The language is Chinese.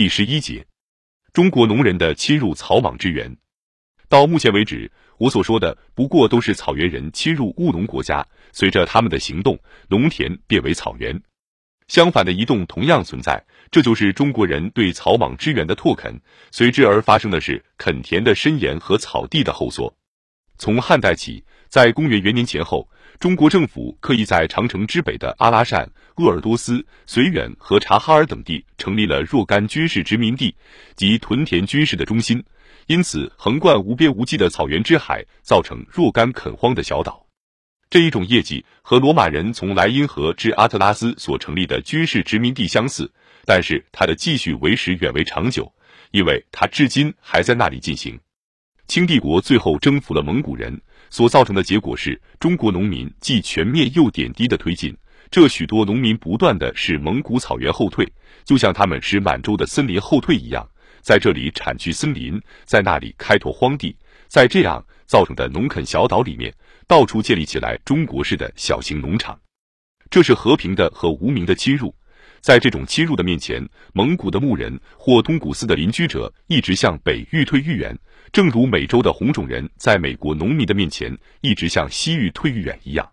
第十一节，中国农人的侵入草莽之源。到目前为止，我所说的不过都是草原人侵入务农国家，随着他们的行动，农田变为草原。相反的移动同样存在，这就是中国人对草莽之源的拓垦，随之而发生的是垦田的伸延和草地的后缩。从汉代起，在公元元年前后。中国政府刻意在长城之北的阿拉善、鄂尔多斯、绥远和察哈尔等地成立了若干军事殖民地及屯田军事的中心，因此横贯无边无际的草原之海造成若干垦荒的小岛。这一种业绩和罗马人从莱茵河至阿特拉斯所成立的军事殖民地相似，但是它的继续维持远为长久，因为它至今还在那里进行。清帝国最后征服了蒙古人。所造成的结果是中国农民既全面又点滴的推进，这许多农民不断的使蒙古草原后退，就像他们使满洲的森林后退一样，在这里铲去森林，在那里开拓荒地，在这样造成的农垦小岛里面，到处建立起来中国式的小型农场。这是和平的和无名的侵入，在这种侵入的面前，蒙古的牧人或通古斯的邻居者一直向北愈退愈远。正如美洲的红种人在美国农民的面前一直向西域退愈远一样。